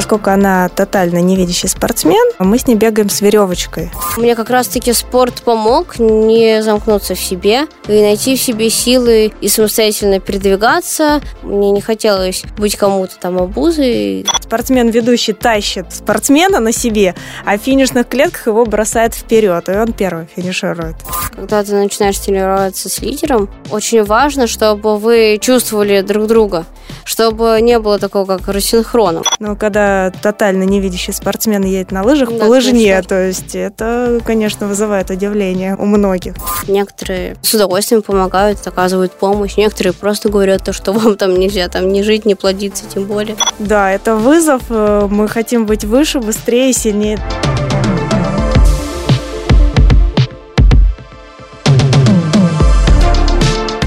Поскольку она тотально невидящий спортсмен, мы с ней бегаем с веревочкой. Мне как раз-таки спорт помог не замкнуться в себе и найти в себе силы и самостоятельно передвигаться. Мне не хотелось быть кому-то там обузой. Спортсмен-ведущий тащит спортсмена на себе, а в финишных клетках его бросает вперед, и он первый финиширует. Когда ты начинаешь тренироваться с лидером, очень важно, чтобы вы чувствовали друг друга, чтобы не было такого, как рассинхрона. Но когда тотально невидящий спортсмен едет на лыжах Да, по лыжне, точно. то есть это, конечно, вызывает удивление у многих. Некоторые с удовольствием помогают, оказывают помощь. Некоторые просто говорят то, что вам там нельзя там не жить, не плодиться, тем более. Да, это вызов. э, Мы хотим быть выше, быстрее, сильнее.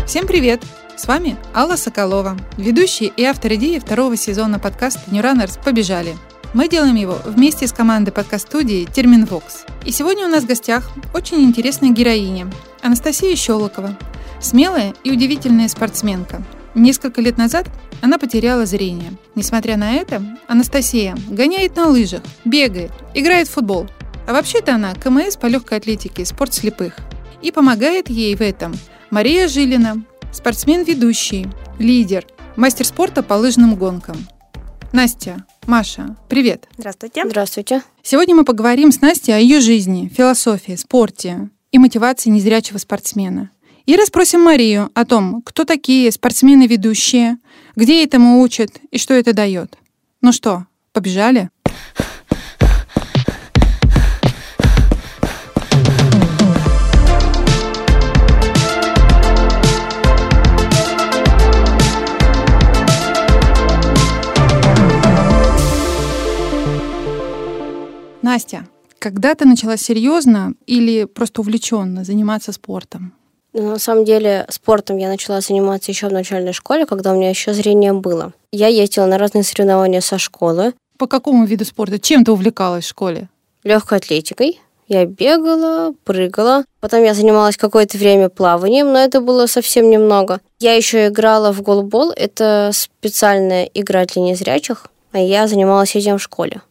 Всем привет! С вами Алла Соколова, ведущая и автор идеи второго сезона подкаста New Runners «Побежали». Мы делаем его вместе с командой подкаст-студии Терминвокс. И сегодня у нас в гостях очень интересная героиня Анастасия Щелокова, смелая и удивительная спортсменка. Несколько лет назад она потеряла зрение. Несмотря на это, Анастасия гоняет на лыжах, бегает, играет в футбол. А вообще-то она КМС по легкой атлетике «Спорт слепых». И помогает ей в этом Мария Жилина, спортсмен-ведущий, лидер, мастер спорта по лыжным гонкам. Настя, Маша, привет! Здравствуйте. Здравствуйте. Сегодня мы поговорим с Настей о ее жизни, философии, спорте и мотивации незрячего спортсмена. И расспросим Марию о том, кто такие спортсмены-ведущие, где этому учат и что это дает. Ну что, побежали? Настя, когда ты начала серьезно или просто увлеченно заниматься спортом? Но на самом деле спортом я начала заниматься еще в начальной школе, когда у меня еще зрение было. Я ездила на разные соревнования со школы, По какому виду спорта? Чем ты увлекалась в школе? легкой атлетикой. Я бегала, прыгала. Потом я занималась какое-то время плаванием, но это было совсем немного. Я еще играла в голбол. Это специальная игра для незрячих, а я занималась этим в школе.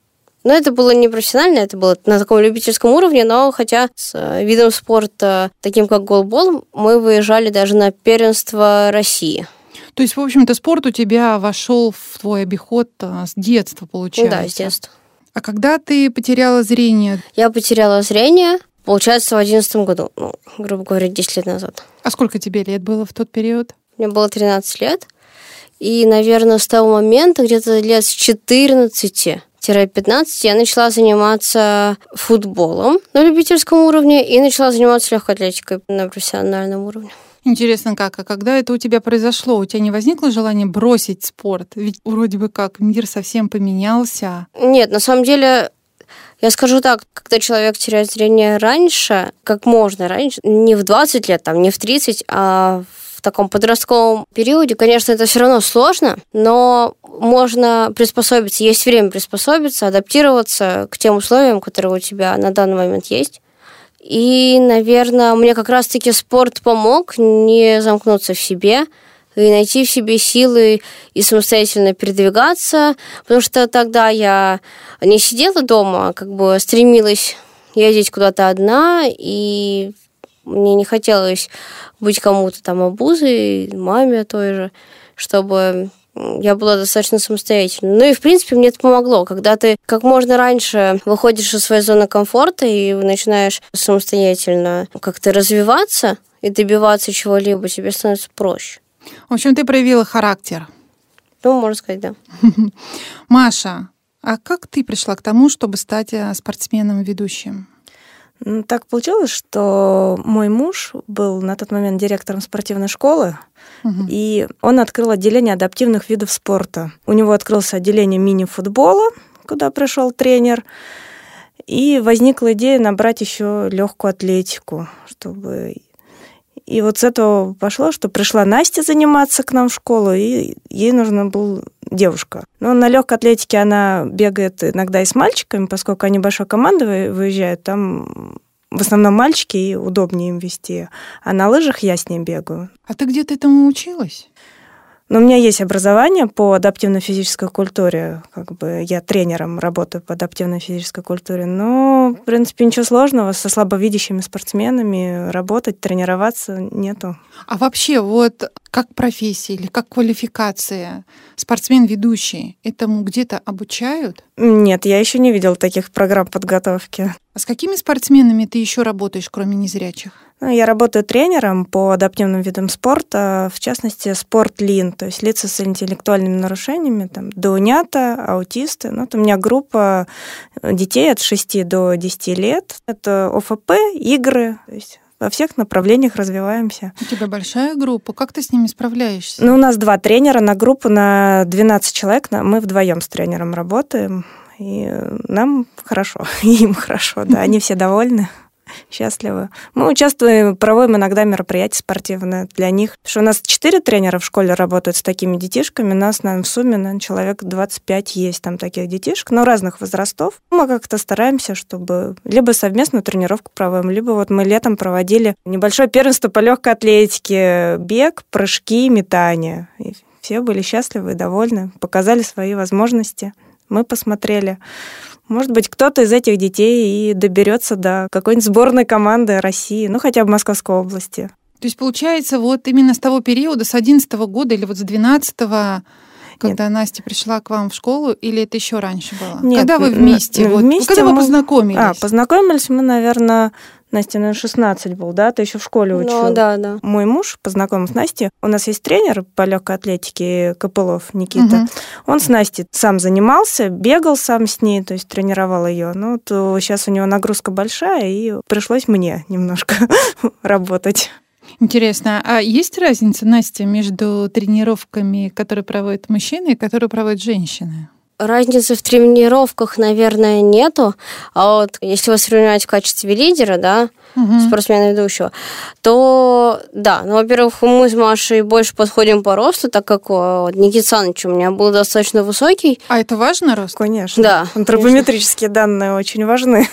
Но это было не профессионально, это было на таком любительском уровне, но хотя с э, видом спорта, таким как голбол, мы выезжали даже на первенство России. То есть, в общем-то, спорт у тебя вошел в твой обиход а, с детства, получается? Да, с детства. А когда ты потеряла зрение? Я потеряла зрение, получается, в одиннадцатом году, ну, грубо говоря, 10 лет назад. А сколько тебе лет было в тот период? Мне было 13 лет. И, наверное, с того момента, где-то лет с 14-15, я начала заниматься футболом на любительском уровне и начала заниматься легкой атлетикой на профессиональном уровне. Интересно как, а когда это у тебя произошло? У тебя не возникло желания бросить спорт? Ведь вроде бы как мир совсем поменялся. Нет, на самом деле, я скажу так, когда человек теряет зрение раньше, как можно раньше, не в 20 лет, там, не в 30, а в таком подростковом периоде, конечно, это все равно сложно, но можно приспособиться, есть время приспособиться, адаптироваться к тем условиям, которые у тебя на данный момент есть. И, наверное, мне как раз-таки спорт помог не замкнуться в себе и найти в себе силы и самостоятельно передвигаться, потому что тогда я не сидела дома, а как бы стремилась ездить куда-то одна, и мне не хотелось быть кому-то там обузой, маме той же, чтобы я была достаточно самостоятельной. Ну и, в принципе, мне это помогло. Когда ты как можно раньше выходишь из своей зоны комфорта и начинаешь самостоятельно как-то развиваться и добиваться чего-либо, тебе становится проще. В общем, ты проявила характер. Ну, можно сказать, да. Маша, а как ты пришла к тому, чтобы стать э, спортсменом-ведущим? Так получилось, что мой муж был на тот момент директором спортивной школы, Мгм. и он открыл отделение адаптивных видов спорта. У него открылось отделение мини-футбола, куда пришел тренер, и возникла идея набрать еще легкую атлетику, чтобы... И вот с этого пошло, что пришла Настя заниматься к нам в школу, и ей нужна была девушка. Но на легкой атлетике она бегает иногда и с мальчиками, поскольку они большой командой вы- выезжают, там в основном мальчики, и удобнее им вести. А на лыжах я с ней бегаю. А ты где-то этому училась? Но у меня есть образование по адаптивной физической культуре, как бы я тренером работаю по адаптивной физической культуре, но, в принципе, ничего сложного со слабовидящими спортсменами работать, тренироваться нету. А вообще, вот как профессия или как квалификация спортсмен-ведущий, этому где-то обучают? Нет, я еще не видел таких программ подготовки. А с какими спортсменами ты еще работаешь, кроме незрячих? Ну, я работаю тренером по адаптивным видам спорта, в частности, спорт-лин, то есть лица с интеллектуальными нарушениями, там, доунята, аутисты. Ну, вот у меня группа детей от 6 до 10 лет. Это ОФП, игры, то есть во всех направлениях развиваемся. У тебя большая группа, как ты с ними справляешься? Ну, у нас два тренера на группу на 12 человек, мы вдвоем с тренером работаем, и нам хорошо, и им хорошо, да, они все довольны счастливы. Мы участвуем, проводим иногда мероприятия спортивные для них. Потому что у нас четыре тренера в школе работают с такими детишками. У нас, наверное, в сумме, наверное, человек 25 есть там таких детишек, но разных возрастов. Мы как-то стараемся, чтобы либо совместную тренировку проводим, либо вот мы летом проводили небольшое первенство по легкой атлетике, бег, прыжки, метание. И все были счастливы и довольны, показали свои возможности. Мы посмотрели. Может быть, кто-то из этих детей и доберется до какой-нибудь сборной команды России, ну хотя бы Московской области. То есть, получается, вот именно с того периода, с 11 года или вот с 12 когда Нет. Настя пришла к вам в школу, или это еще раньше было? Нет, когда вы вместе? Вот, вместе когда мы... вы познакомились? А, познакомились мы, наверное, Настя, наверное, 16 был, да? Ты еще в школе учил. Ну, да, да. Мой муж познакомил с Настей. У нас есть тренер по легкой атлетике Копылов Никита. Угу. Он с Настей сам занимался, бегал сам с ней, то есть тренировал ее. Ну, то сейчас у него нагрузка большая, и пришлось мне немножко работать. Интересно, а есть разница, Настя, между тренировками, которые проводят мужчины и которые проводят женщины? Разницы в тренировках, наверное, нету. А вот если вы сравнивать в качестве лидера, да, угу. спортсмена ведущего, то да, ну, во-первых, мы с Машей больше подходим по росту, так как вот, Никита Саныч у меня был достаточно высокий. А это важно рост? Конечно. Да. Антропометрические конечно. данные очень важны.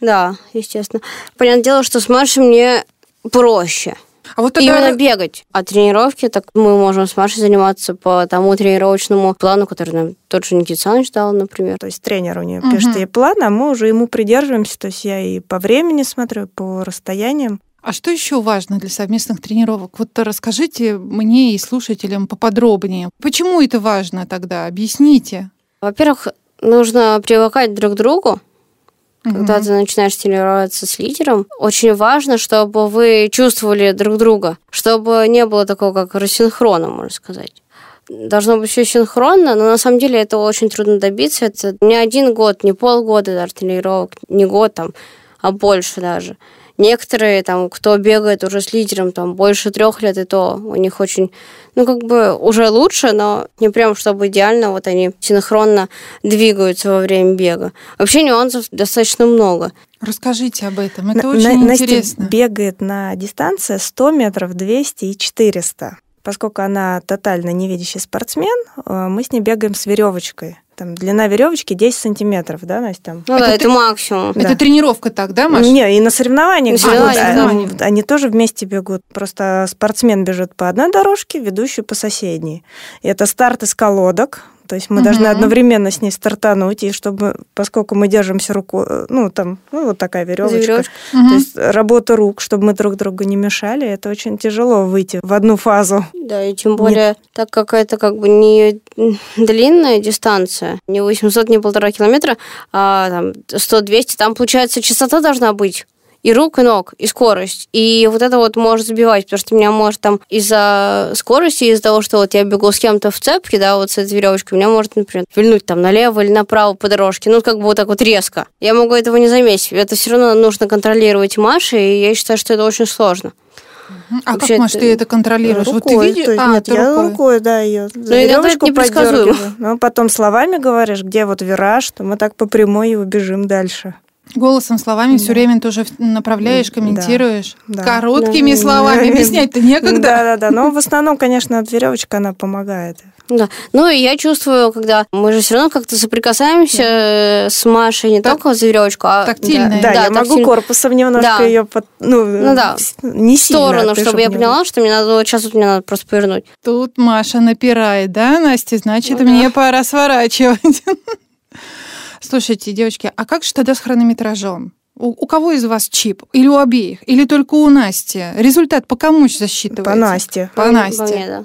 Да, естественно. Понятное дело, что с Машей мне проще. А вот тогда... Именно бегать. А тренировки, так мы можем с Машей заниматься по тому тренировочному плану, который нам тот же Никита Саныч дал, например. То есть тренер у нее угу. пишет ей план, а мы уже ему придерживаемся. То есть я и по времени смотрю, по расстояниям. А что еще важно для совместных тренировок? Вот расскажите мне и слушателям поподробнее. Почему это важно тогда? Объясните. Во-первых, нужно привыкать друг к другу, когда ты начинаешь тренироваться с лидером, очень важно, чтобы вы чувствовали друг друга, чтобы не было такого, как рассинхрона, можно сказать должно быть все синхронно, но на самом деле это очень трудно добиться. Это не один год, не полгода даже тренировок, не год там, а больше даже. Некоторые, там, кто бегает уже с лидером там, больше трех лет, и то у них очень, ну, как бы уже лучше, но не прям, чтобы идеально, вот они синхронно двигаются во время бега. Вообще нюансов достаточно много. Расскажите об этом, это на, очень на, интересно. Настя бегает на дистанции 100 метров, 200 и 400. Поскольку она тотально невидящий спортсмен, э, мы с ней бегаем с веревочкой. Там длина веревочки 10 сантиметров, да, Настя? Там. Ну это да, это ты... максимум. Это да. тренировка так, да, Маша? Не, и на соревнованиях на соревнованиях. Они, они тоже вместе бегут. Просто спортсмен бежит по одной дорожке, ведущий по соседней. И это старт из колодок, то есть мы угу. должны одновременно с ней стартануть, и чтобы, поскольку мы держимся руку, ну, там, ну, вот такая веревочка, угу. то есть работа рук, чтобы мы друг другу не мешали, это очень тяжело выйти в одну фазу. Да, и тем более, Нет. так как это как бы не длинная дистанция, не 800, не полтора километра, а там 100-200, там, получается, частота должна быть и рук, и ног, и скорость. И вот это вот может сбивать, потому что меня может там из-за скорости, из-за того, что вот я бегу с кем-то в цепке, да, вот с этой веревочкой, меня может, например, вильнуть там налево или направо по дорожке, ну, как бы вот так вот резко. Я могу этого не заметить. Это все равно нужно контролировать Маши, и я считаю, что это очень сложно. А Вообще, как, Маш, ты это контролируешь? Рукой, вот ты видишь? а, нет, я рукой. рукой, да, ее за веревочку поддергиваю. Ну, потом словами говоришь, где вот вираж, то мы так по прямой и убежим дальше. Голосом, словами да. все время тоже направляешь, комментируешь. Да. Короткими да. словами объяснять-то некогда. Да, да, да. Но в основном, конечно, веревочка она помогает. Да. Ну, и я чувствую, когда мы же все равно как-то соприкасаемся э, с Машей не Так- только за веревочку, а Тактильно. Да, Да, я могу тактильно. корпусом немножко Да. ее под, ну, Ну да. не в сильно, сторону, чтобы я поняла, что мне надо вот сейчас вот мне надо просто повернуть. Тут Маша напирает, да, Настя? Значит, Ну да. мне пора сворачивать. Слушайте, девочки, а как же тогда с хронометражом? У, у кого из вас чип? Или у обеих? Или только у Насти? Результат по кому засчитывается? По Насте. По По Насте. мне, да.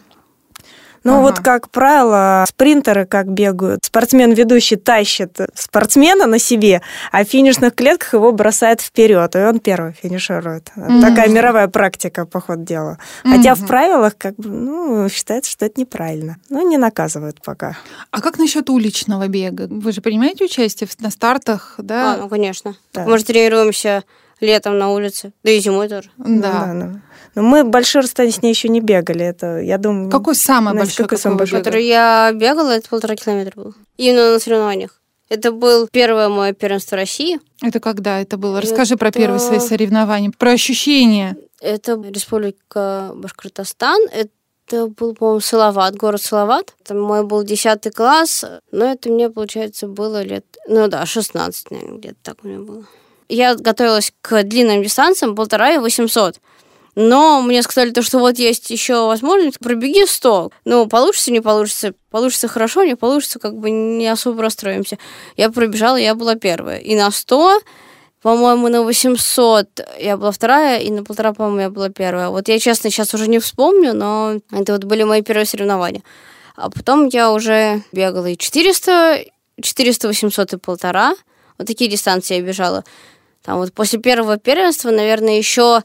Ну Ага. вот, как правило, спринтеры как бегают. Спортсмен-ведущий тащит спортсмена на себе, а в финишных клетках его бросает вперед, и он первый финиширует. Мгм. Такая мировая практика, по ходу дела. Хотя в правилах как бы, ну, считается, что это неправильно. Но не наказывают пока. А как насчет уличного бега? Вы же принимаете участие в- на стартах, да? А, ну, конечно. Да. Мы же тренируемся летом на улице, да и зимой тоже. да. Ну, ну. Но мы большие расстояния с ней еще не бегали. Это, я думаю... Какой самый Настя, большой? какой самый большой? Который я бегала, это полтора километра был. Именно на соревнованиях. Это был первое мое первенство России. Это когда это было? Расскажи про первые Это- свои соревнования, про ощущения. Это Республика Башкортостан. Это был, по-моему, Салават, город Салават. Это мой был 10 класс, но это мне, получается, было лет... Ну да, 16, наверное, где-то так у меня было. Я готовилась к длинным дистанциям, полтора и 800. Но мне сказали, то, что вот есть еще возможность, пробеги 100. Ну, получится, не получится. Получится хорошо, не получится, как бы не особо расстроимся. Я пробежала, я была первая. И на 100, по-моему, на 800 я была вторая, и на полтора, по-моему, я была первая. Вот я, честно, сейчас уже не вспомню, но это вот были мои первые соревнования. А потом я уже бегала и 400, 400, 800 и полтора. Вот такие дистанции я бежала. Там вот после первого первенства, наверное, еще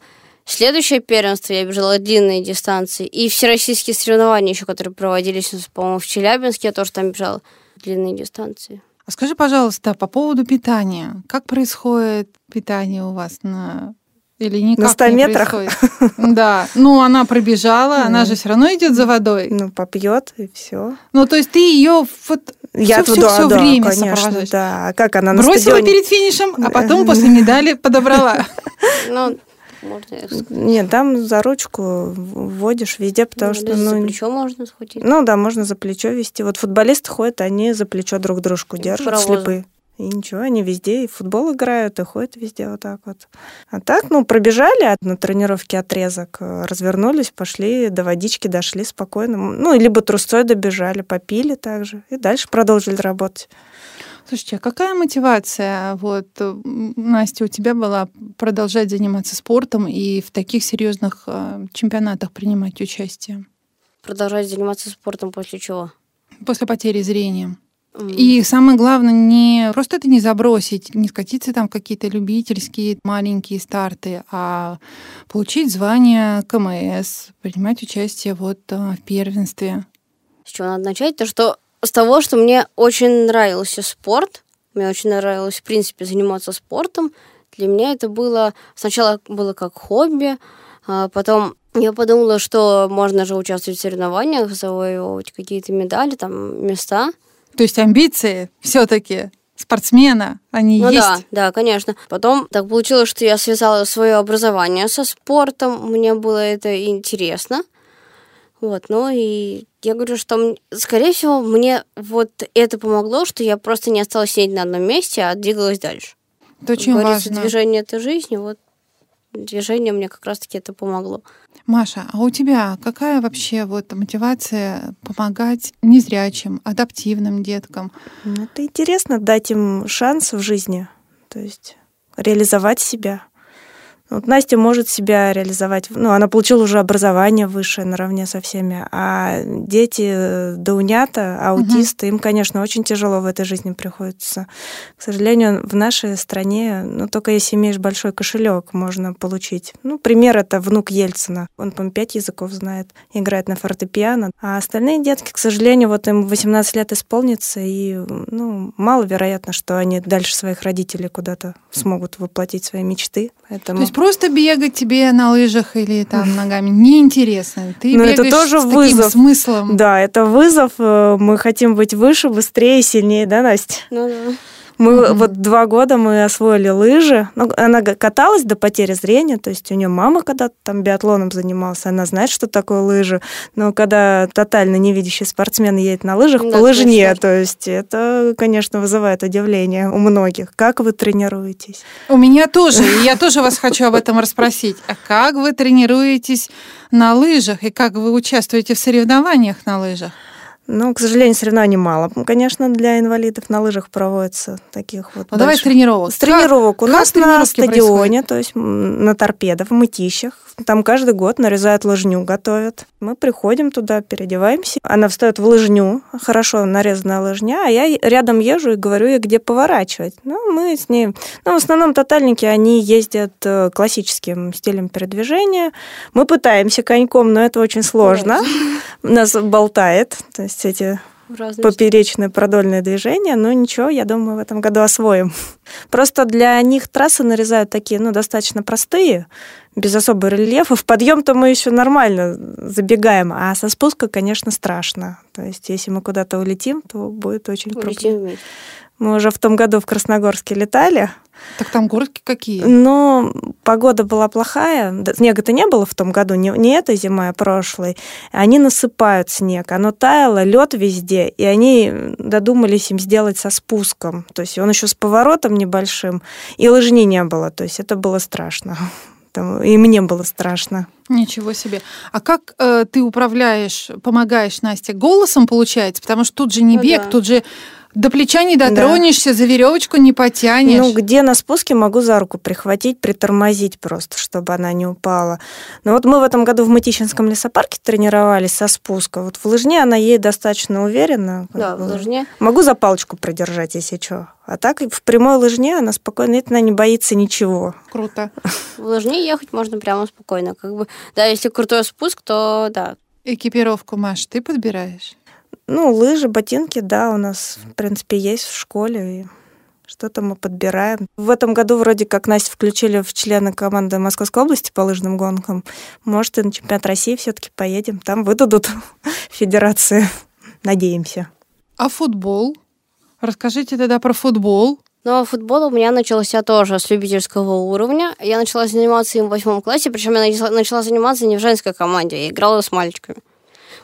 следующее первенство я бежала длинные дистанции. И всероссийские соревнования еще, которые проводились, у нас, по-моему, в Челябинске, я тоже там бежала длинные дистанции. А скажи, пожалуйста, по поводу питания. Как происходит питание у вас на или никак На 100 не метрах? происходит? Да. Ну, она пробежала, она же все равно идет за водой. Ну, попьет, и все. Ну, то есть ты ее вот Я все, туда, все, да, время конечно, сопровождаешь. да. А как она на Бросила стадионе? перед финишем, а потом после медали подобрала. Ну, можно. Нет, там за ручку вводишь везде, потому Ну, что... да, за Ну, плечо можно схватить. ну да, можно за плечо вести. Вот футболисты ходят, они за плечо друг дружку держат, Паровозом. слепые. И ничего, они везде и в футбол играют, и ходят везде вот так вот. А так, ну, пробежали на тренировке отрезок, э, развернулись, пошли, до водички дошли спокойно. Ну, либо трусцой добежали, попили также, и дальше продолжили работать. Слушайте, а какая мотивация, вот, э, Настя, у тебя была продолжать заниматься спортом и в таких серьезных э, чемпионатах принимать участие Продолжать заниматься спортом после чего? после потери зрения? М. И самое главное, не просто это не забросить, не скатиться там в какие-то любительские маленькие старты, а получить звание КМС, принимать участие вот э, в первенстве. С чего надо начать? То, что с того, что мне очень нравился спорт, мне очень нравилось, в принципе, заниматься спортом. Для меня это было... Сначала было как хобби, а потом я подумала, что можно же участвовать в соревнованиях, завоевывать какие-то медали, там, места. То есть амбиции все-таки спортсмена, они Ну есть. да, да, конечно. Потом так получилось, что я связала свое образование со спортом, мне было это интересно. Вот, ну и я говорю, что, скорее всего, мне вот это помогло, что я просто не осталась сидеть на одном месте, а двигалась дальше. Это очень говорится, важно. движение – это жизнь, и вот движение мне как раз-таки это помогло. Маша, а у тебя какая вообще вот мотивация помогать незрячим, адаптивным деткам? Ну, Это интересно, дать им шанс в жизни, то есть реализовать себя. Вот Настя может себя реализовать. Ну, она получила уже образование высшее наравне со всеми. А дети э, даунята, аутисты, им, конечно, очень тяжело в этой жизни приходится. К сожалению, в нашей стране, ну, только если имеешь большой кошелек, можно получить. Ну, пример это внук Ельцина. Он, по-моему, пять языков знает, играет на фортепиано. А остальные детки, к сожалению, вот им 18 лет исполнится, и, ну, маловероятно, что они дальше своих родителей куда-то смогут воплотить свои мечты. Поэтому... То есть просто бегать тебе на лыжах или там ногами неинтересно. Ты Ну, это тоже с таким вызов. смыслом. Да, это вызов. э, Мы хотим быть выше, быстрее, сильнее, да, Настя? Ну да. Мы mm-hmm. вот два года мы освоили лыжи. Ну, она каталась до потери зрения, то есть у нее мама когда-то там биатлоном занималась, она знает, что такое лыжи. Но когда тотально невидящий спортсмен едет на лыжах, да, по лыжне, то есть это, конечно, вызывает удивление у многих. Как вы тренируетесь? У меня тоже. Я тоже вас хочу об этом расспросить. А как вы тренируетесь на лыжах и как вы участвуете в соревнованиях на лыжах? Ну, к сожалению, соревнований мало. Конечно, для инвалидов на лыжах проводятся таких вот. Ну, давай с тренировок. Тренировок. Как, У нас на стадионе, происходят? то есть на торпедо, в мытищах. Там каждый год нарезают лыжню, готовят. Мы приходим туда, переодеваемся. Она встает в лыжню, хорошо нарезанная лыжня, а я рядом езжу и говорю ей, где поворачивать. Ну, мы с ней... Ну, в основном тотальники, они ездят э, классическим стилем передвижения. Мы пытаемся коньком, но это очень сложно. Нас болтает. То есть эти поперечные продольные движения, но ничего, я думаю, в этом году освоим. Просто для них трассы нарезают такие, ну, достаточно простые, без особого рельефа. В подъем-то мы еще нормально забегаем, а со спуска, конечно, страшно. То есть, если мы куда-то улетим, то будет очень проблемно. Мы уже в том году в Красногорске летали. Так там горки какие? Но погода была плохая. Снега-то не было в том году, не, не этой зимой, а прошлой. Они насыпают снег. Оно таяло, лед везде, и они додумались им сделать со спуском. То есть он еще с поворотом небольшим, и лыжни не было. То есть это было страшно. И мне было страшно. Ничего себе. А как э, ты управляешь, помогаешь Насте голосом, получается? Потому что тут же не ну, бег, да. тут же до плеча не дотронешься, да. за веревочку не потянешь. Ну, где на спуске могу за руку прихватить, притормозить просто, чтобы она не упала. Но вот мы в этом году в Мытищинском лесопарке тренировались со спуска. Вот в лыжне она ей достаточно уверена. Да, в лыжне. Могу за палочку продержать, если что. А так в прямой лыжне она спокойно, она не боится ничего. Круто. В лыжне ехать можно прямо спокойно. Как бы, да, если крутой спуск, то да. Экипировку, Маш, ты подбираешь? Ну, лыжи, ботинки, да, у нас, в принципе, есть в школе. И что-то мы подбираем. В этом году вроде как Настя включили в члены команды Московской области по лыжным гонкам. Может, и на чемпионат России все-таки поедем. Там выдадут федерации. Надеемся. А футбол? Расскажите тогда про футбол. Ну, а футбол у меня начался тоже с любительского уровня. Я начала заниматься им в восьмом классе, причем я начала заниматься не в женской команде, я играла с мальчиками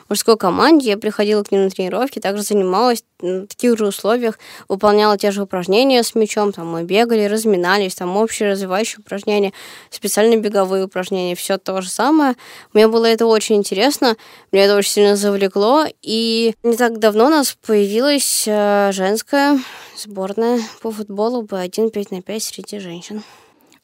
мужской команде, я приходила к ним на тренировки, также занималась на таких же условиях, выполняла те же упражнения с мячом, там мы бегали, разминались, там общие развивающие упражнения, специальные беговые упражнения, все то же самое. Мне было это очень интересно, меня это очень сильно завлекло, и не так давно у нас появилась э, женская сборная по футболу Б1 5 на 5 среди женщин.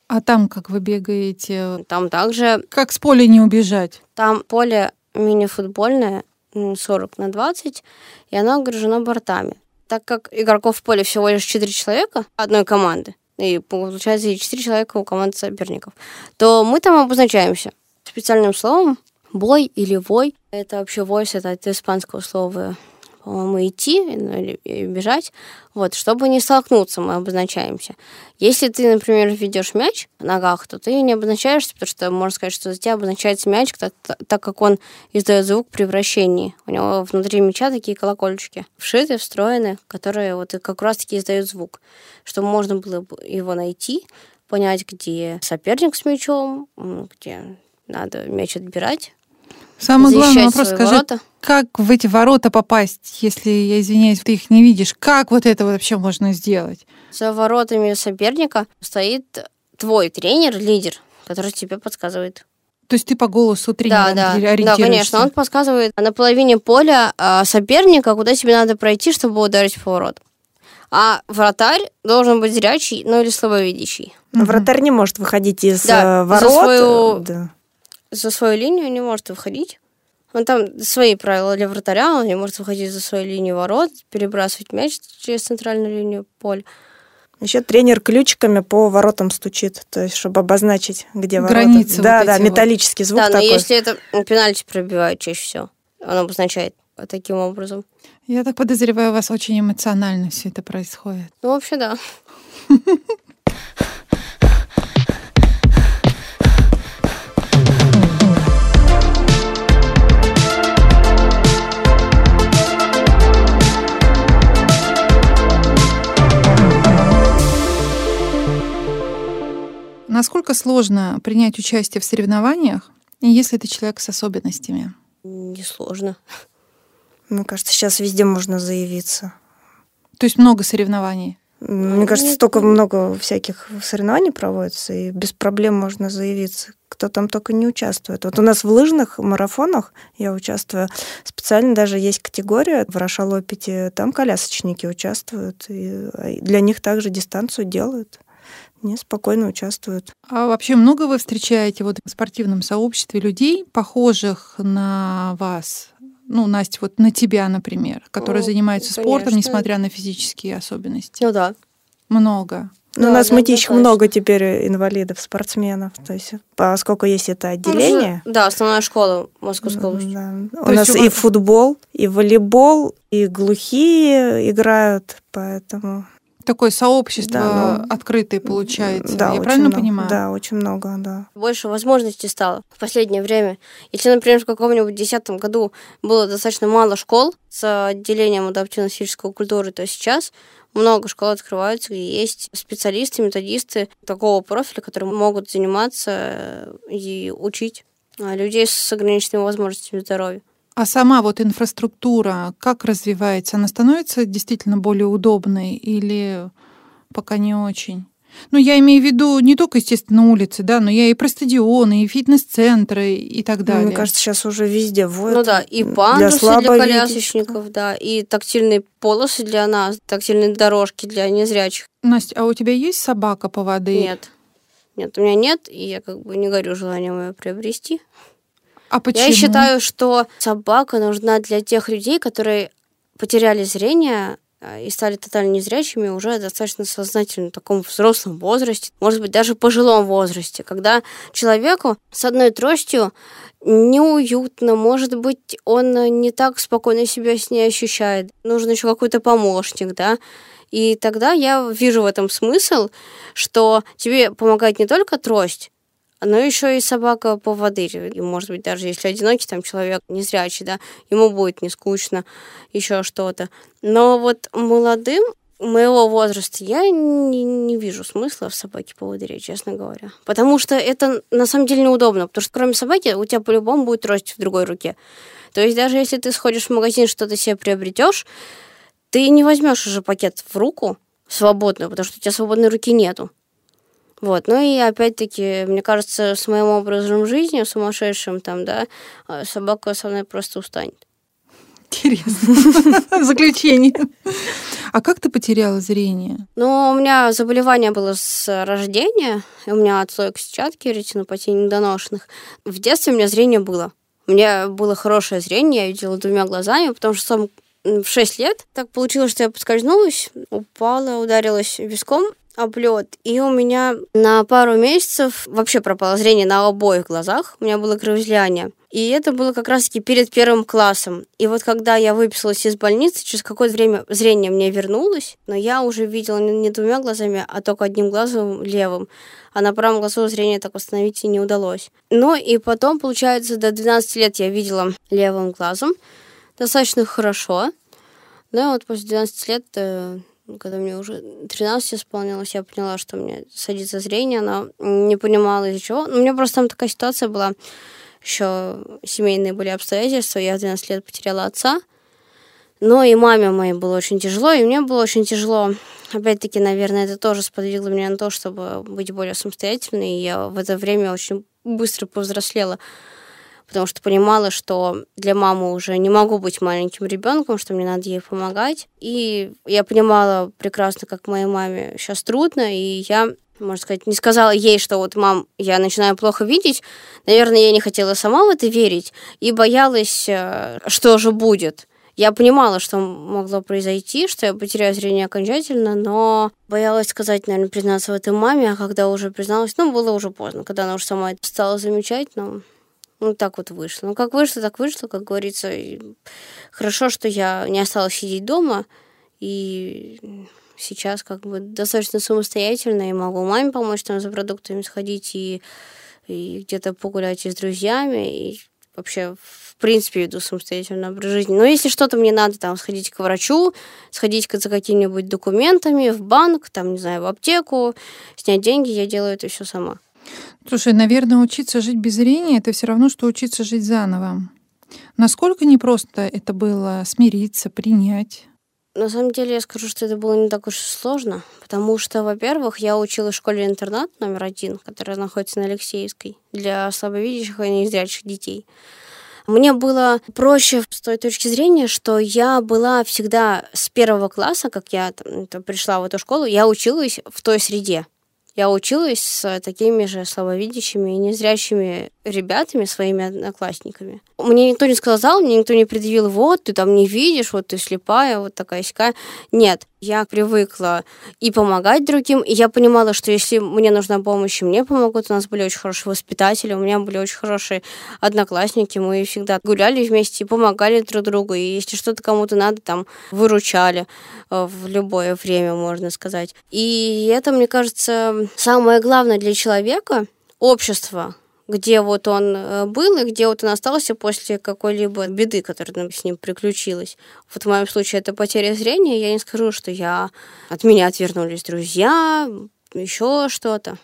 А там как вы бегаете? Там также... Как с поля не убежать? Там поле мини-футбольная 40 на 20, и она огражена бортами. Так как игроков в поле всего лишь 4 человека одной команды, и получается и 4 человека у команды соперников, то мы там обозначаемся специальным словом бой или вой. Это вообще войс, это от испанского слова по-моему, идти ну, или бежать, вот, чтобы не столкнуться, мы обозначаемся. Если ты, например, ведешь мяч в ногах, то ты не обозначаешься, потому что можно сказать, что за тебя обозначается мяч, так, так как он издает звук при вращении. У него внутри мяча такие колокольчики вшиты, встроены, которые вот как раз-таки издают звук, чтобы можно было его найти, понять, где соперник с мячом, где надо мяч отбирать, Самый главный вопрос, скажи, ворота. как в эти ворота попасть, если, я извиняюсь, ты их не видишь? Как вот это вообще можно сделать? За воротами соперника стоит твой тренер, лидер, который тебе подсказывает. То есть ты по голосу тренера да, да, да, конечно. Он подсказывает на половине поля а, соперника, куда тебе надо пройти, чтобы ударить в поворот. А вратарь должен быть зрячий, ну или слабовидящий. Угу. Вратарь не может выходить из да, ворот. За свою да за свою линию не может выходить. Он там свои правила для вратаря, он не может выходить за свою линию ворот, перебрасывать мяч через центральную линию поля. Еще тренер ключиками по воротам стучит, то есть чтобы обозначить, где Границы ворота. Да, вот да, металлический звук да, такой. но если это пенальти пробивают чаще всего, он обозначает таким образом. Я так подозреваю, у вас очень эмоционально все это происходит. Ну, вообще, да. Насколько сложно принять участие в соревнованиях, если ты человек с особенностями? Несложно. Мне кажется, сейчас везде можно заявиться. То есть много соревнований? Мне кажется, столько много всяких соревнований проводится, и без проблем можно заявиться. Кто там только не участвует. Вот у нас в лыжных марафонах я участвую. Специально даже есть категория в Рошалопите, там колясочники участвуют. И а, для них также дистанцию делают. Они спокойно участвуют. А вообще много вы встречаете вот в спортивном сообществе людей, похожих на вас? Ну, Настя, вот на тебя, например, которые Ну, занимаются спортом, несмотря на физические особенности. Ну да. Много. Ну, Да, у нас в да, Мытищах да, много теперь инвалидов, спортсменов. То есть, поскольку есть это отделение, Да, основная школа Московской области. Да. У То есть нас у и вас- футбол, и волейбол, и глухие играют, поэтому... Такое сообщество Да, ну, открытое получается. Да, Я очень правильно много. понимаю? Да, очень много, да. Больше возможностей стало в последнее время. Если, например, в каком-нибудь десятом году было достаточно мало школ с отделением адаптивной физической культуры, то сейчас много школ открываются, где есть специалисты, методисты такого профиля, которые могут заниматься э, и учить а, людей с ограниченными возможностями здоровья. А сама вот инфраструктура как развивается? Она становится действительно более удобной или пока не очень? Ну, я имею в виду не только, естественно, улицы, да, но я и про стадионы, и фитнес-центры, и так далее. Мне кажется, сейчас уже везде вводят. Ну да, и для пандусы для, слабовидящих. колясочников, да, и тактильные полосы для нас, тактильные дорожки для незрячих. Настя, а у тебя есть собака по воды? Нет. Нет, у меня нет, и я как бы не горю желанием ее приобрести. А почему? Я считаю, что собака нужна для тех людей, которые потеряли зрение э, и стали тотально незрячими уже достаточно сознательно в таком взрослом возрасте, может быть, даже пожилом возрасте, когда человеку с одной тростью неуютно, может быть, он не так спокойно себя с ней ощущает, нужен еще какой-то помощник, да, и тогда я вижу в этом смысл, что тебе помогает не только трость, но еще и собака по воды. И, может быть, даже если одинокий там человек незрячий, да, ему будет не скучно, еще что-то. Но вот молодым моего возраста я не, не вижу смысла в собаке по поводыре, честно говоря. Потому что это на самом деле неудобно, потому что кроме собаки у тебя по-любому будет трость в другой руке. То есть даже если ты сходишь в магазин, что-то себе приобретешь, ты не возьмешь уже пакет в руку свободную, потому что у тебя свободной руки нету. Вот. Ну и опять-таки, мне кажется, с моим образом жизни, сумасшедшим там, да, а, собака со мной просто устанет. Интересно. Заключение. А как ты потеряла зрение? Ну, у меня заболевание было с рождения. У меня отслойка сетчатки, ретинопатии недоношенных. В детстве у меня зрение было. У меня было хорошее зрение, я видела двумя глазами, потому что сам в 6 лет так получилось, что я поскользнулась, упала, ударилась виском об лед. И у меня на пару месяцев вообще пропало зрение на обоих глазах. У меня было кровоизлияние. И это было как раз-таки перед первым классом. И вот когда я выписалась из больницы, через какое-то время зрение мне вернулось, но я уже видела не двумя глазами, а только одним глазом левым. А на правом глазу зрение так восстановить и не удалось. Ну и потом, получается, до 12 лет я видела левым глазом достаточно хорошо. И вот после 12 лет, э, когда мне уже 13 исполнилось, я поняла, что меня садится зрение, но не понимала из-за чего. Ну, у меня просто там такая ситуация была, еще семейные были обстоятельства, я в 12 лет потеряла отца, но и маме моей было очень тяжело, и мне было очень тяжело. Опять-таки, наверное, это тоже сподвигло меня на то, чтобы быть более самостоятельной, и я в это время очень быстро повзрослела, потому что понимала, что для мамы уже не могу быть маленьким ребенком, что мне надо ей помогать. И я понимала прекрасно, как моей маме сейчас трудно, и я можно сказать, не сказала ей, что вот, мам, я начинаю плохо видеть. Наверное, я не хотела сама в это верить и боялась, э, что же будет. Я понимала, что могло произойти, что я потеряю зрение окончательно, но боялась сказать, наверное, признаться в этом маме, а когда уже призналась, ну, было уже поздно, когда она уже сама это стала замечать, но ну, так вот вышло. Ну, как вышло, так вышло, как говорится. И хорошо, что я не осталась сидеть дома, и сейчас как бы достаточно самостоятельно, и могу маме помочь там за продуктами сходить, и, и где-то погулять и с друзьями, и вообще в принципе веду самостоятельный образ жизни. Но если что-то мне надо, там, сходить к врачу, сходить за какими-нибудь документами в банк, там, не знаю, в аптеку, снять деньги, я делаю это все сама. Слушай, наверное, учиться жить без зрения это все равно, что учиться жить заново. Насколько непросто это было смириться, принять? На самом деле я скажу, что это было не так уж и сложно, потому что, во-первых, я училась в школе-интернат номер один, которая находится на Алексеевской, для слабовидящих и незрячих детей. Мне было проще с той точки зрения, что я была всегда с первого класса, как я там, пришла в эту школу, я училась в той среде. Я училась с такими же слабовидящими и незрячими ребятами, своими одноклассниками. Мне никто не сказал, мне никто не предъявил, вот, ты там не видишь, вот ты слепая, вот такая сякая. Нет, я привыкла и помогать другим, и я понимала, что если мне нужна помощь, и мне помогут. У нас были очень хорошие воспитатели, у меня были очень хорошие одноклассники, мы всегда гуляли вместе и помогали друг другу, и если что-то кому-то надо, там, выручали э, в любое время, можно сказать. И это, мне кажется, самое главное для человека, общество, где вот он э, был и где вот он остался после какой-либо беды, которая с ним приключилась. Вот в моем случае это потеря зрения. Я не скажу, что я от меня отвернулись друзья, еще что-то.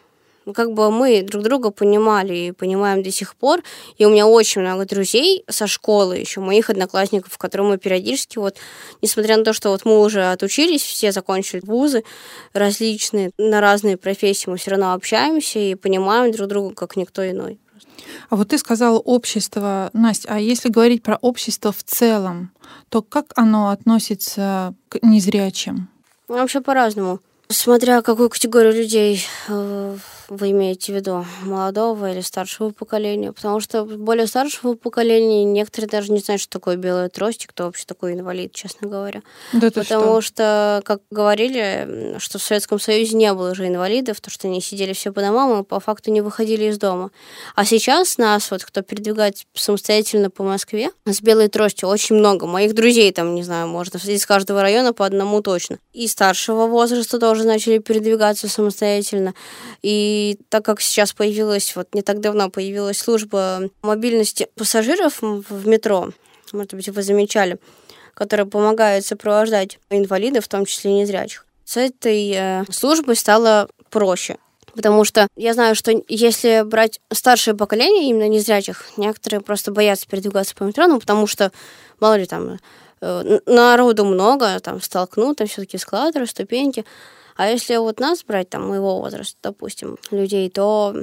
Ну, как бы мы друг друга понимали и понимаем до сих пор. И у меня очень много друзей со школы, еще моих одноклассников, которые мы периодически, вот, несмотря на то, что вот мы уже отучились, все закончили вузы различные, на разные профессии, мы все равно общаемся и понимаем друг друга как никто иной. А вот ты сказала общество, Настя, а если говорить про общество в целом, то как оно относится к незрячим? Вообще по-разному. Смотря какую категорию людей э, вы имеете в виду, молодого или старшего поколения? Потому что более старшего поколения некоторые даже не знают, что такое белая трость, кто вообще такой инвалид, честно говоря. Да Потому что? что, как говорили, что в Советском Союзе не было же инвалидов, то что они сидели все по домам и по факту не выходили из дома. А сейчас нас, вот кто передвигается самостоятельно по Москве, с белой тростью очень много. Моих друзей там, не знаю, можно из каждого района по одному точно. И старшего возраста тоже начали передвигаться самостоятельно. И и так как сейчас появилась, вот не так давно появилась служба мобильности пассажиров в метро, может быть, вы замечали, которая помогает сопровождать инвалидов, в том числе незрячих. С этой э, службой стало проще. Потому что я знаю, что если брать старшее поколение, именно незрячих, некоторые просто боятся передвигаться по метро, ну, потому что, мало ли, там, э, народу много, там, столкнут, там все-таки эскалаторы, ступеньки. А если вот нас брать, там, моего возраста, допустим, людей, то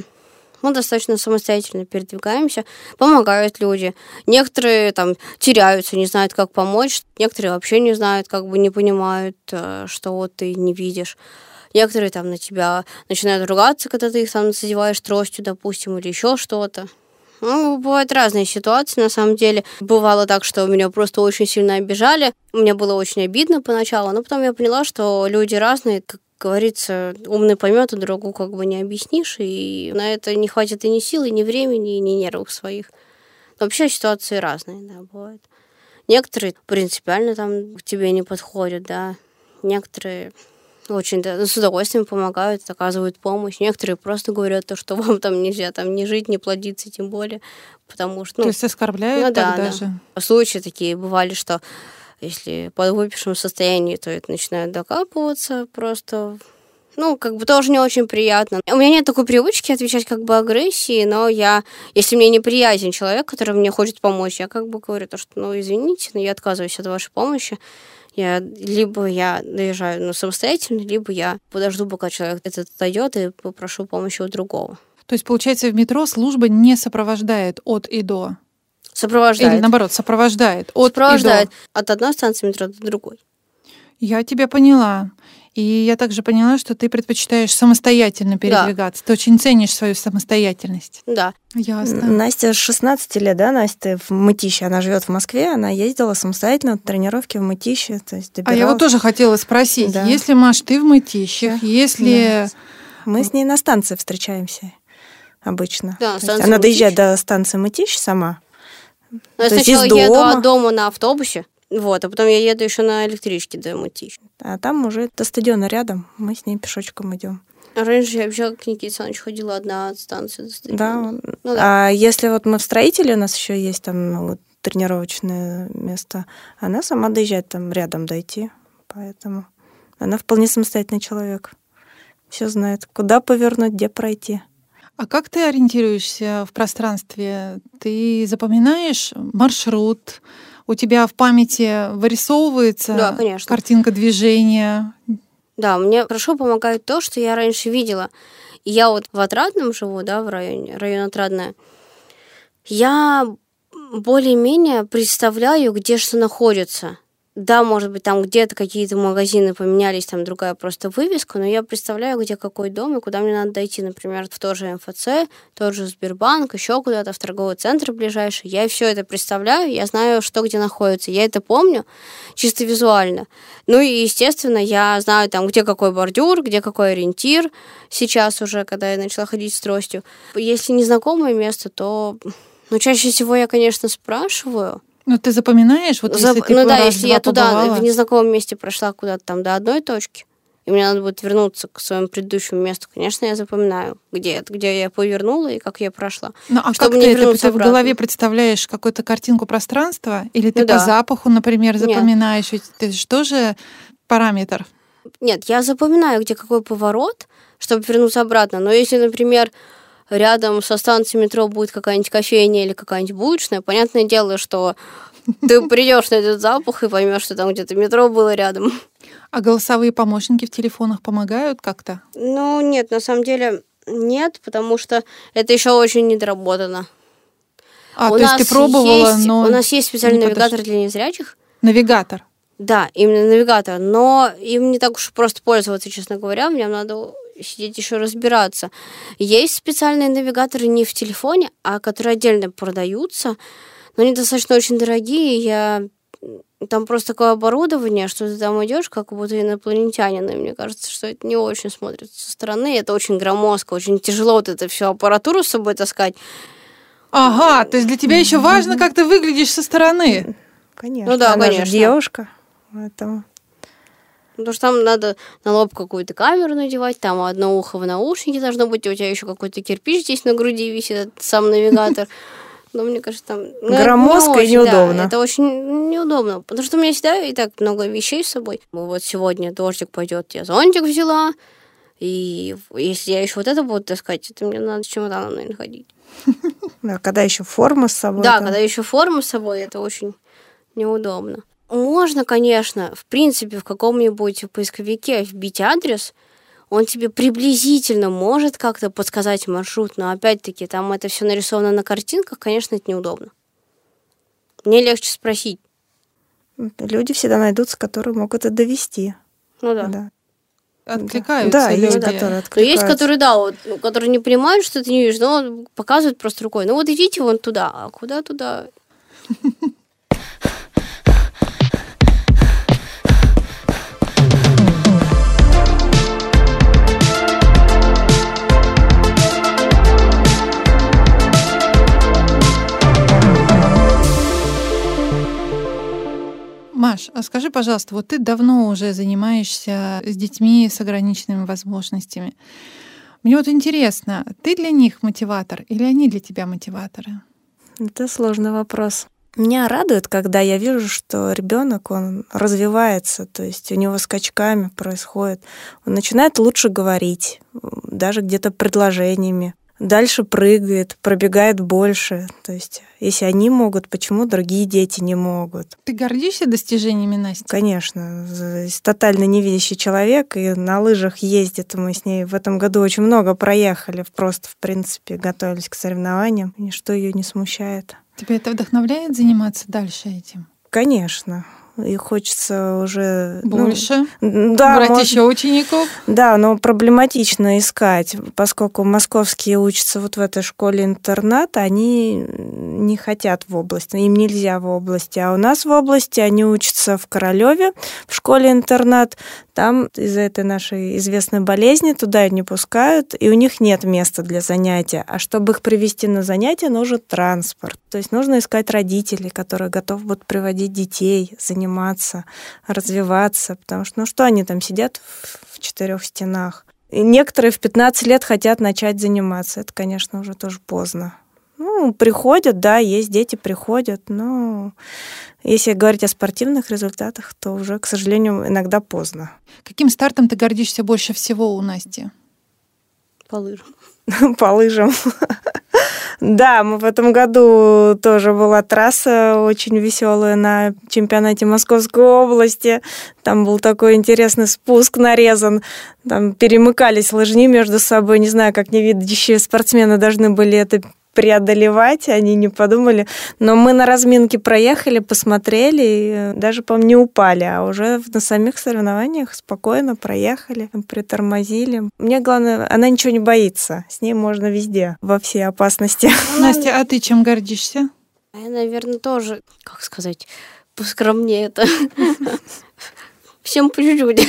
мы достаточно самостоятельно передвигаемся, помогают люди. Некоторые там теряются, не знают, как помочь. Некоторые вообще не знают, как бы не понимают, э, что вот ты не видишь. Некоторые там на тебя начинают ругаться, когда ты их там задеваешь тростью, допустим, или еще что-то. Ну, бывают разные ситуации, на самом деле. Бывало так, что меня просто очень сильно обижали. Мне было очень обидно поначалу, но потом я поняла, что люди разные, как говорится, умный поймет, а другу как бы не объяснишь, и на это не хватит и ни силы, ни времени, ни нервов своих. Но вообще ситуации разные, да, бывают. Некоторые принципиально там к тебе не подходят, да. Некоторые очень да, с удовольствием помогают, оказывают помощь. Некоторые просто говорят то, что вам там нельзя там не жить, не плодиться, тем более, потому что... Ну, то есть оскорбляют ну, да, даже? Да. Случаи такие бывали, что если под выпившем состоянии, то это начинает докапываться просто ну, как бы тоже не очень приятно. У меня нет такой привычки отвечать как бы агрессии, но я, если мне неприятен человек, который мне хочет помочь, я как бы говорю то, что, ну, извините, но я отказываюсь от вашей помощи. Я либо я доезжаю ну, самостоятельно, либо я подожду, пока человек этот отойдет, и попрошу помощи у другого. То есть, получается, в метро служба не сопровождает от и до? Сопровождает. Или наоборот, сопровождает от сопровождает и до. от одной станции метро до другой. Я тебя поняла. И я также поняла, что ты предпочитаешь самостоятельно передвигаться. Да. Ты очень ценишь свою самостоятельность. Да. Ясно. Настя с 16 лет, да, Настя в Мытище, она живет в Москве, она ездила самостоятельно на тренировки в Мытище. То есть добиралась... А я вот тоже хотела спросить, да. если, Маш, ты в Мытищах, да. если... Да. Мы с ней на станции встречаемся обычно. Да, она доезжает до станции Мытищ сама. Но я сначала еду от дома на автобусе, вот, а потом я еду еще на электричке до Мытищ. А там уже до стадиона рядом, мы с ней пешочком идем. Раньше я вообще к Никите Александровичу ходила одна от станции до стадиона. Да. Ну да. А если вот мы в строителе, у нас еще есть там ну, вот тренировочное место, она сама доезжает там рядом дойти, поэтому она вполне самостоятельный человек. Все знает, куда повернуть, где пройти. А как ты ориентируешься в пространстве? Ты запоминаешь маршрут? У тебя в памяти вырисовывается Да, конечно. картинка движения? Да, мне хорошо помогает то, что я раньше видела. Я вот в Отрадном живу, да, в районе, район Отрадное. Я более-менее представляю, где что находится. Да, может быть, там где-то какие-то магазины поменялись, там другая просто вывеска, но я представляю, где какой дом и куда мне надо дойти. Например, в тот же МФЦ, тот же Сбербанк, еще куда-то в торговый центр ближайший. Я все это представляю, я знаю, что где находится. Я это помню чисто визуально. Ну и, естественно, я знаю там, где какой бордюр, где какой ориентир сейчас уже, когда я начала ходить с тростью. Если незнакомое место, то ну, чаще всего я, конечно, спрашиваю, Ну, ты запоминаешь, вот Зап- если ты ну да, если я туда побывала, в незнакомом месте прошла куда-то там до одной точки, и мне надо будет вернуться к своему предыдущему месту, конечно, я запоминаю, где где я повернула и как я прошла. Ну, а как ты это ты в голове представляешь какую-то картинку пространства? Или ты Ну по да. запаху, например, Нет. запоминаешь? Ведь Это же тоже параметр. Нет, я запоминаю, где какой поворот, чтобы вернуться обратно. Но если, например, рядом со станцией метро будет какая-нибудь кофейня или какая-нибудь булочная, понятное дело, что ты придешь на этот запах и поймешь, что там где-то метро было рядом. А голосовые помощники в телефонах помогают как-то? Ну, нет, на самом деле нет, потому что это еще очень недоработано. А, у то есть ты пробовала, есть, но У нас есть специальный навигатор подошло. для незрячих. навигатор. Да, именно навигатор. Но им не так уж просто пользоваться, честно говоря. Мне надо сидеть еще разбираться. Есть специальные навигаторы не в телефоне, а которые отдельно продаются. Но они достаточно очень дорогие. Я там просто такое оборудование, что ты там идешь, как будто инопланетянин. И мне кажется, что это не очень смотрится со стороны. Это очень громоздко, очень тяжело вот это всю аппаратуру с собой таскать. Ага, то есть для тебя еще важно, как ты выглядишь со стороны. Конечно. Ну да, она же конечно. девушка. Поэтому Потому что там надо на лоб какую-то камеру надевать, там одно ухо в наушнике должно быть, у тебя еще какой-то кирпич здесь на груди висит, сам навигатор. Но мне кажется, там... ну, Громоздко и очень, да, неудобно. это очень неудобно, потому что у меня всегда и так много вещей с собой. Вот сегодня дождик пойдет, я зонтик взяла, и если я еще вот это буду таскать, это мне надо с чемоданом, наверное, ходить. да, когда еще форма с собой. Да, когда еще форму с собой, это очень неудобно. Можно, конечно, в принципе, в каком-нибудь поисковике вбить адрес, он тебе приблизительно может как-то подсказать маршрут, но опять-таки там это все нарисовано на картинках, конечно, это неудобно. Мне легче спросить. Люди всегда найдутся, которые могут это довести. Ну да. Да, Откликаются да есть, люди. которые Но есть, откликаются. которые, да, вот, ну, которые не понимают, что ты не видишь, но он показывает просто рукой. Ну вот идите вон туда, а куда туда? Маш, а скажи, пожалуйста, вот ты давно уже занимаешься с детьми с ограниченными возможностями. Мне вот интересно, ты для них мотиватор или они для тебя мотиваторы? Это сложный вопрос. Меня радует, когда я вижу, что ребенок он развивается, то есть у него скачками происходит. Он начинает лучше говорить, даже где-то предложениями. Дальше прыгает, пробегает больше. То есть, если они могут, почему другие дети не могут? Ты гордишься достижениями Насти? Конечно, тотально невидящий человек, и на лыжах ездит. Мы с ней в этом году очень много проехали, просто, в принципе, готовились к соревнованиям. Ничто ее не смущает. Тебя это вдохновляет заниматься дальше этим? Конечно. И хочется уже... ну, Больше? да, Брать может- еще учеников? Да, но проблематично искать, поскольку московские учатся вот в этой школе-интернат, они не хотят в области, им нельзя в области, а у нас в области они учатся в Королеве, в школе-интернат, там из-за этой нашей известной болезни туда не пускают, и у них нет места для занятия. А чтобы их привести на занятия, нужен транспорт. То есть нужно искать родителей, которые готовы будут приводить детей, заниматься, развиваться, потому что, ну что они там сидят в в четырех стенах? И некоторые в 15 лет хотят начать заниматься. Это, конечно, уже тоже поздно. Ну, приходят, да, есть дети, приходят, но если говорить о спортивных результатах, то уже, к сожалению, иногда поздно. Каким стартом ты гордишься больше всего у Насти? По лыжам. По лыжам. Да, мы в этом году тоже была трасса очень веселая на чемпионате Московской области. Там был такой интересный спуск нарезан. Там перемыкались лыжни между собой. Не знаю, как невидящие спортсмены должны были это преодолевать, они не подумали. Но мы на разминке проехали, посмотрели, и даже, по-моему, не упали, а уже на самих соревнованиях спокойно проехали, притормозили. Мне главное, она ничего не боится. С ней можно везде, во всей опасности. Настя, а ты чем гордишься? Я, наверное, тоже, как сказать, поскромнее это. Всем по чуть-чуть.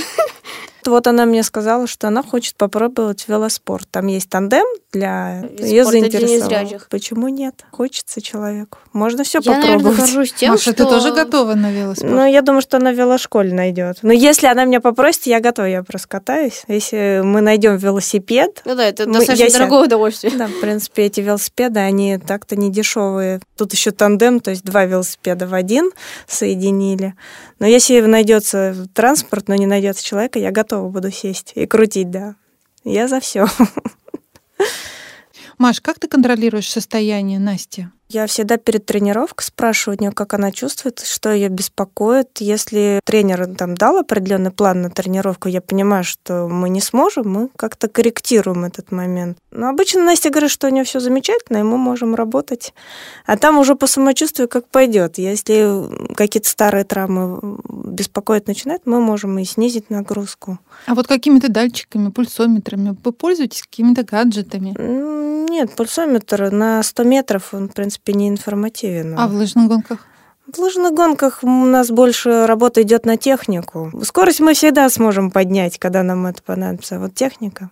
Вот она мне сказала, что она хочет попробовать велоспорт. Там есть тандем для ее заинтересовал. Почему нет? Хочется человеку. Можно все я, попробовать. Наверное, горжусь тем, Маша, что... ты тоже готова на велоспорт? Ну, я думаю, что она в велошколе найдет. Но если она меня попросит, я готова, я просто катаюсь. Если мы найдем велосипед... Ну да, это мы, достаточно дорогое удовольствие. Да, в принципе, эти велосипеды, они так-то не дешевые. Тут еще тандем, то есть два велосипеда в один соединили. Но если найдется транспорт, но не найдется человека, я готова буду сесть и крутить, да. Я за все. Маш, как ты контролируешь состояние Насти? Я всегда перед тренировкой спрашиваю у нее, как она чувствует, что ее беспокоит. Если тренер там дал определенный план на тренировку, я понимаю, что мы не сможем, мы как-то корректируем этот момент. Но обычно Настя говорит, что у нее все замечательно, и мы можем работать. А там уже по самочувствию как пойдет. Если какие-то старые травмы беспокоить начинают, мы можем и снизить нагрузку. А вот какими-то датчиками, пульсометрами вы пользуетесь какими-то гаджетами? Нет, пульсометр на 100 метров, он, в принципе, не информативен. А в лыжных гонках? В лыжных гонках у нас больше работа идет на технику. Скорость мы всегда сможем поднять, когда нам это понадобится. Вот техника.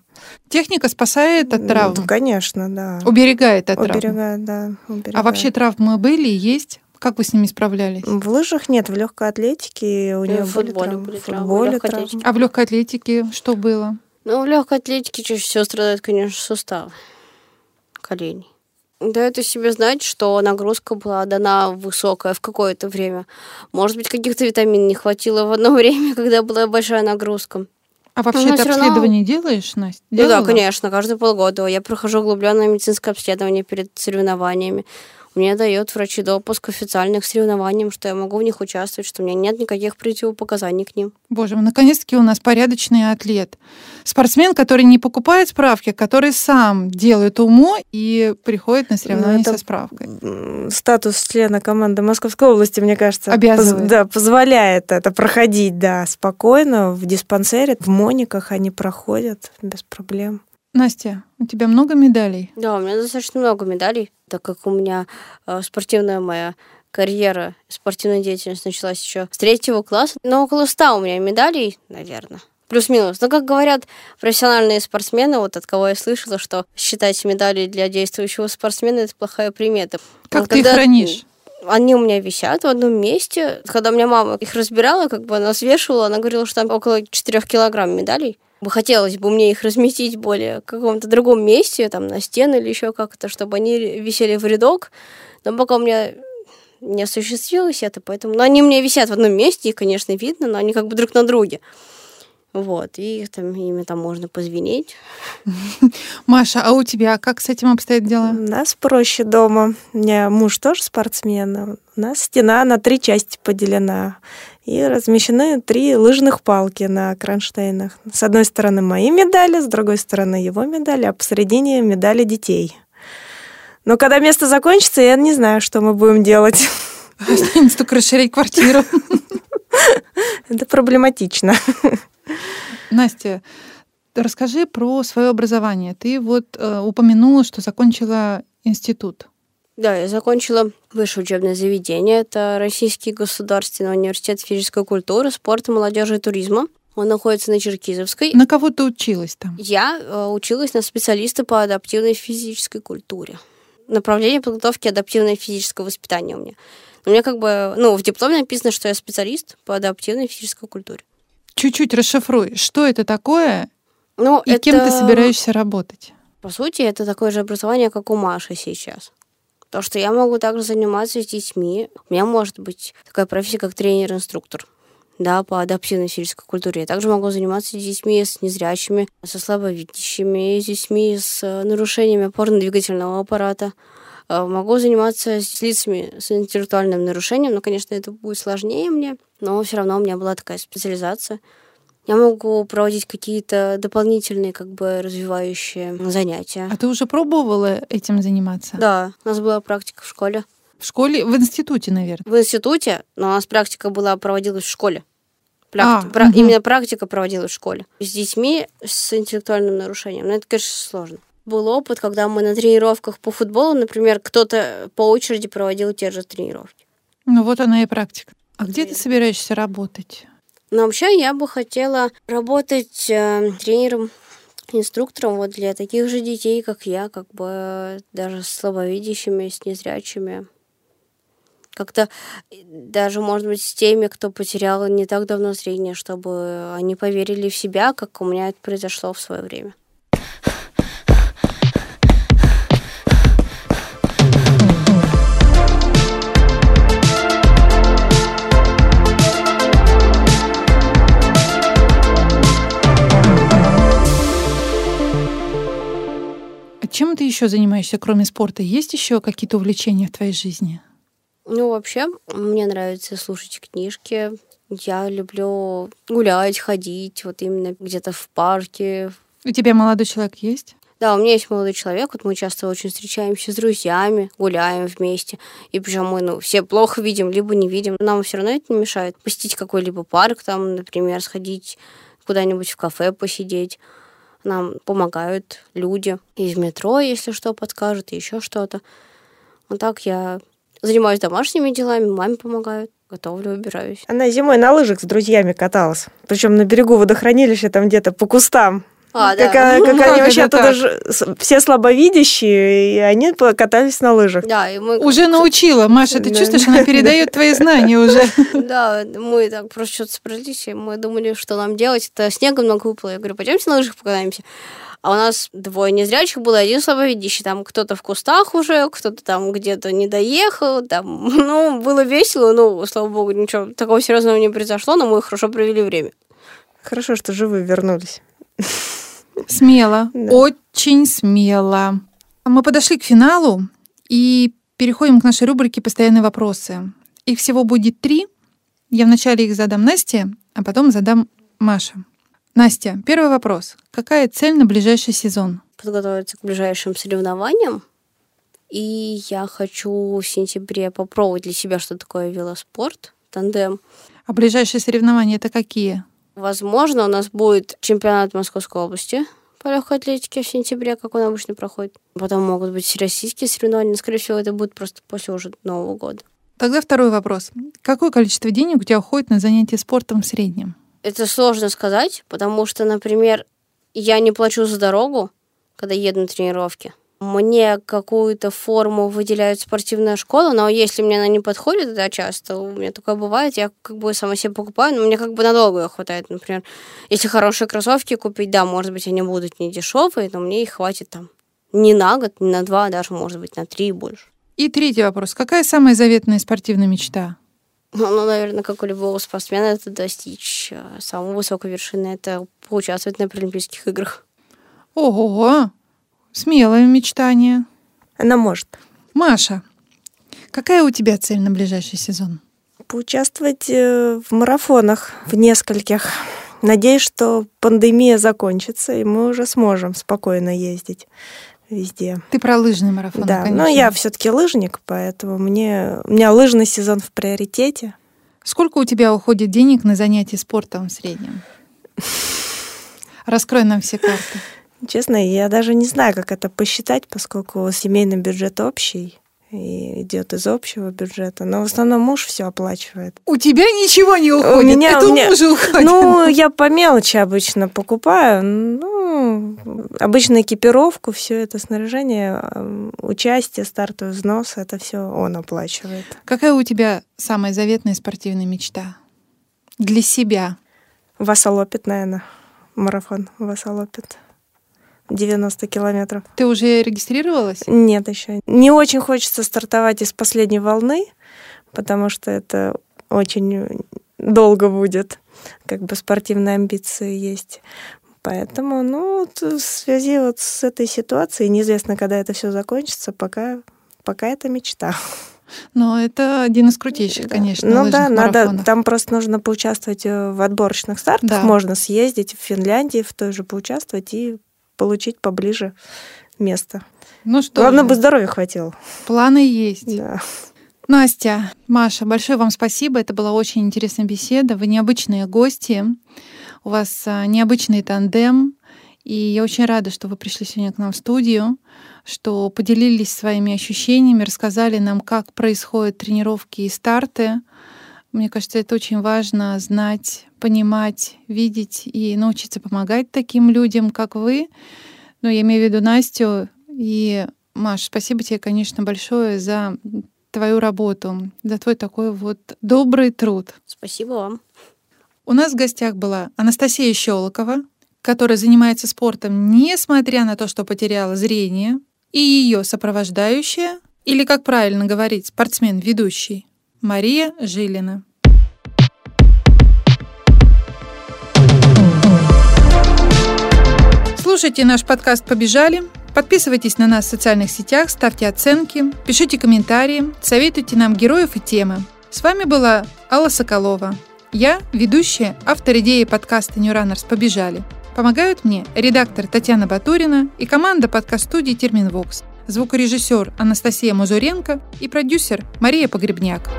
Техника спасает от травм? Ну, конечно, да. Уберегает от травм? Уберегает, да. Уберегает. А вообще травмы были и есть? Как вы с ними справлялись? В лыжах нет, в легкой атлетике у нее в футболе были были травмы. травмы, футболе легкой травмы. атлетике. А в легкой атлетике что было? Ну, в легкой атлетике чаще всего страдают, конечно, суставы коленей. Дает о себе знать, что нагрузка была дана высокая в какое-то время. Может быть, каких-то витамин не хватило в одно время, когда была большая нагрузка. А вообще Но ты всё равно- обследование делаешь, Настя? Ну да, конечно, каждые полгода я прохожу углубленное медицинское обследование перед соревнованиями. Мне дает врачи допуск официально к соревнованиям, что я могу в них участвовать, что у меня нет никаких противопоказаний к ним. Боже мой, наконец-таки у нас порядочный атлет. Спортсмен, который не покупает справки, а который сам делает УМО и приходит на соревнования Ну, со справкой. Статус члена команды Московской области, мне кажется, Обязывает. поз- да, позволяет это проходить, да, спокойно в диспансере, в мониках они проходят без проблем. Настя, у тебя много медалей? Да, у меня достаточно много медалей, так как у меня э, спортивная моя карьера, спортивная деятельность началась еще с третьего класса. Но около ста у меня медалей, наверное. Плюс-минус. Но, как говорят профессиональные спортсмены, вот от кого я слышала, что считать медали для действующего спортсмена – это плохая примета. Как Вот ты их когда- хранишь? Они у меня висят в одном месте. Когда у меня мама их разбирала, как бы она взвешивала, она говорила, что там около 4 килограмм медалей. Бы Хотелось бы мне их разместить более в каком-то другом месте, там на стены или еще как-то, чтобы они висели в рядок. Но пока у меня не осуществилось это, поэтому... Но они у меня висят в одном месте, их, конечно, видно, но они как бы друг на друге. Вот, и их там, ими там можно позвенеть. Маша, а у тебя как с этим обстоят У дела? нас проще дома. У меня муж тоже спортсмен. У нас стена на три части поделена. И размещены три лыжных палки на кронштейнах. С одной стороны мои медали, с другой стороны его медали, а посередине медали детей. Но когда место закончится, я не знаю, что мы будем делать. Останется только расширять квартиру. Это проблематично. Настя, расскажи про свое образование. Ты вот э, упомянула, что закончила институт. Да, я закончила высшее учебное заведение. Это Российский государственный университет физической культуры, спорта, молодежи и туризма. Он находится на Черкизовской. На кого ты училась там? Я э, училась на специалиста по адаптивной физической культуре. Направление подготовки адаптивное физическое воспитание у меня. У меня как бы, ну, в дипломе написано, что я специалист по адаптивной физической культуре. Чуть-чуть расшифруй, что это такое Ну, И это, кем ты собираешься работать? По сути, это такое же образование, как у Маши сейчас. То, что я могу также заниматься с детьми. У меня может быть такая профессия, как тренер-инструктор. Да, по адаптивной физической культуре. Я также могу заниматься с детьми, с незрячими, со слабовидящими, с детьми с э, нарушениями опорно-двигательного аппарата. Э, Могу заниматься с лицами с интеллектуальным нарушением, но, конечно, это будет сложнее мне, но все равно у меня была такая специализация. Я могу проводить какие-то дополнительные, как бы, развивающие занятия. А ты уже пробовала этим заниматься? Да, у нас была практика в школе. В школе, в институте, наверное. В институте, но у нас практика была, проводилась в школе. Прак- А, пра- мгм. Именно практика проводилась в школе. С детьми с интеллектуальным нарушением. Но это, конечно, сложно. Был опыт, когда мы на тренировках по футболу, например, кто-то по очереди проводил те же тренировки. Ну вот она и практика. А где ты собираешься работать? Но вообще я бы хотела работать э, тренером, инструктором вот для таких же детей, как я, как бы даже с слабовидящими, с незрячими. Как-то э, даже, может быть, с теми, кто потерял не так давно зрение, чтобы они поверили в себя, как у меня это произошло в свое время. Еще занимаешься, кроме спорта? Есть еще какие-то увлечения в твоей жизни? Ну, вообще, мне нравится слушать книжки. Я люблю гулять, ходить, вот именно где-то в парке, У тебя молодой человек есть? Да, у меня есть молодой человек, вот мы часто очень встречаемся с друзьями, гуляем вместе, и причем мы, ну, все плохо видим, либо не видим. Нам все равно это не мешает посетить какой-либо парк, там, например, сходить куда-нибудь в кафе посидеть. Нам помогают люди из метро, если что, подскажут, еще что-то. Вот так я занимаюсь домашними делами, маме помогают, готовлю, убираюсь. Она зимой на лыжах с друзьями каталась. Причем на берегу водохранилища, там где-то по кустам. А, как, да. а- как они Как вообще оттуда так? же все слабовидящие, и они катались на лыжах. Да, и мы... Уже научила. Маша, ты Да. чувствуешь, она передает твои знания уже. Да, мы так просто что-то собрались, и мы думали, что нам делать. Это снега много выпало. Я говорю, пойдемте на лыжах покатаемся. А у нас двое незрячих было, один слабовидящий. Там кто-то в кустах уже, кто-то там где-то не доехал. Там, ну, было весело, ну, слава богу, ничего такого серьезного не произошло, но мы хорошо провели время. Хорошо, что живые вернулись. Смело, Да. очень смело. Мы подошли к финалу и переходим к нашей рубрике «Постоянные вопросы». Их всего будет три. Я вначале их задам Насте, а потом задам Маше. Настя, первый вопрос. Какая цель на ближайший сезон? Подготовиться к ближайшим соревнованиям. И я хочу в сентябре попробовать для себя, что такое велоспорт, тандем. А ближайшие соревнования это какие? Возможно, у нас будет чемпионат Московской области по легкой атлетике в сентябре, как он обычно проходит. Потом могут быть российские соревнования, но, скорее всего, это будет просто после уже Нового года. Тогда второй вопрос. Какое количество денег у тебя уходит на занятия спортом в среднем? Это сложно сказать, потому что, например, я не плачу за дорогу, когда еду на тренировки. Мне какую-то форму выделяет спортивная школа, но если мне она не подходит, да, часто у меня такое бывает, я как бы сама себе покупаю, но мне как бы надолго ее хватает. Например, если хорошие кроссовки купить, да, может быть, они будут не дешевые, но мне их хватит там не на год, не на два, даже, может быть, на три и больше. И третий вопрос. Какая самая заветная спортивная мечта? Ну, ну, наверное, как у любого спортсмена, это достичь э, самой высокой вершины, это поучаствовать на Паралимпийских играх. Ого! Смелое мечтание. Она может Маша, какая у тебя цель на ближайший сезон? поучаствовать э, в марафонах, в нескольких. Надеюсь, что пандемия закончится, и мы уже сможем спокойно ездить везде. Ты про лыжный марафон, да, конечно. но я все-таки лыжник, поэтому мне у меня лыжный сезон в приоритете. Сколько у тебя уходит денег на занятия спортом в среднем? Раскрой нам все карты. Честно, я даже не знаю, как это посчитать, поскольку семейный бюджет общий и идет из общего бюджета. Но в основном муж все оплачивает. У тебя ничего не уходит. меня- Это у у меня- мужа уходит. Ну, я по мелочи обычно покупаю. Ну, обычно экипировку, все это снаряжение, эм, участие, стартовый взнос, это все он оплачивает. Какая у тебя самая заветная спортивная мечта? Для себя. Васолопит, наверное, марафон в Осолопит. 90 километров. Ты уже регистрировалась? Нет еще. Не очень хочется стартовать из последней волны, потому что это очень долго будет. Как бы спортивные амбиции есть. Поэтому, ну, в связи вот с этой ситуацией, неизвестно, когда это все закончится, пока, пока это мечта. Но это один из крутейших, да. конечно. Ну да, надо, там просто нужно поучаствовать э, в отборочных стартах. Да. Можно съездить в Финляндии, в той же поучаствовать и получить поближе место. Ну что? Главное бы здоровья хватило. Планы есть. Да. Настя, Маша, большое вам спасибо. Это была очень интересная беседа. Вы необычные гости. У вас а, необычный тандем. И я очень рада, что вы пришли сегодня к нам в студию, что поделились своими ощущениями, рассказали нам, как происходят тренировки и старты. Мне кажется, это очень важно знать, понимать, видеть и научиться помогать таким людям, как вы. Ну, я имею в виду Настю. И, Маш, спасибо тебе, конечно, большое за твою работу, за твой такой вот добрый труд. Спасибо вам. У нас в гостях была Анастасия Щелокова, которая занимается спортом, несмотря на то, что потеряла зрение, и ее сопровождающая, или, как правильно говорить, спортсмен-ведущий, Мария Жилина. Слушайте наш подкаст «Побежали». Подписывайтесь на нас в социальных сетях, ставьте оценки, пишите комментарии, советуйте нам героев и темы. С вами была Алла Соколова. Я ведущая, автор идеи подкаста New Runners «Побежали». Помогают мне редактор Татьяна Батурина и команда подкаст-студии «Терминвокс», звукорежиссер Анастасия Мазуренко и продюсер Мария Погребняк.